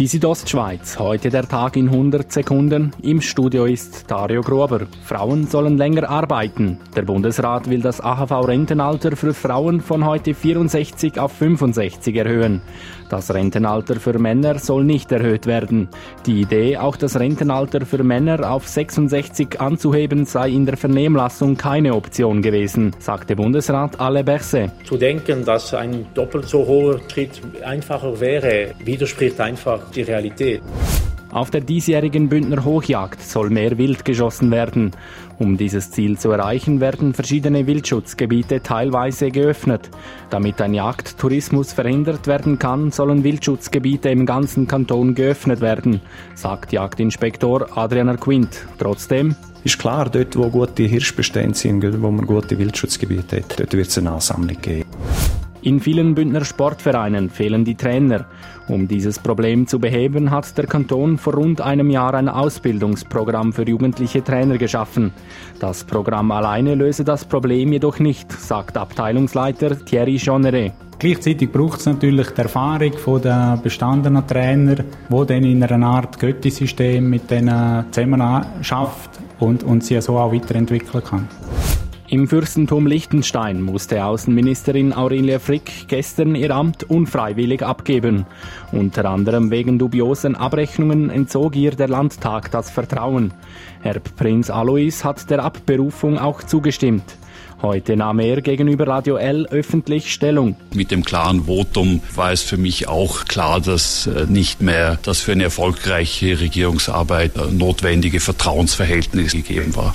Die Südostschweiz, heute der Tag in 100 Sekunden. Im Studio ist Dario Gruber. Frauen sollen länger arbeiten. Der Bundesrat will das AHV-Rentenalter für Frauen von heute 64 auf 65 erhöhen. Das Rentenalter für Männer soll nicht erhöht werden. Die Idee, auch das Rentenalter für Männer auf 66 anzuheben, sei in der Vernehmlassung keine Option gewesen, sagte Bundesrat Ale Berse. Zu denken, dass ein doppelt so hoher Schritt einfacher wäre, widerspricht einfach die Realität. Auf der diesjährigen Bündner Hochjagd soll mehr Wild geschossen werden. Um dieses Ziel zu erreichen, werden verschiedene Wildschutzgebiete teilweise geöffnet. Damit ein Jagdtourismus verhindert werden kann, sollen Wildschutzgebiete im ganzen Kanton geöffnet werden, sagt Jagdinspektor Adrian Quint. Trotzdem ist klar, dort wo gute Hirschbestände sind, wo man gute Wildschutzgebiete hat, dort wird es eine Ansammlung geben. In vielen Bündner Sportvereinen fehlen die Trainer. Um dieses Problem zu beheben, hat der Kanton vor rund einem Jahr ein Ausbildungsprogramm für jugendliche Trainer geschaffen. Das Programm alleine löse das Problem jedoch nicht, sagt Abteilungsleiter Thierry Jeanneret. Gleichzeitig braucht es natürlich die Erfahrung der bestandenen Trainer, wo dann in einer Art Götti-System mit denen zusammen schafft und, und sie so auch weiterentwickeln kann. Im Fürstentum Liechtenstein musste Außenministerin Aurelia Frick gestern ihr Amt unfreiwillig abgeben. Unter anderem wegen dubiosen Abrechnungen entzog ihr der Landtag das Vertrauen. Erbprinz Alois hat der Abberufung auch zugestimmt. Heute nahm er gegenüber Radio L öffentlich Stellung. Mit dem klaren Votum war es für mich auch klar, dass äh, nicht mehr das für eine erfolgreiche Regierungsarbeit notwendige Vertrauensverhältnis gegeben war.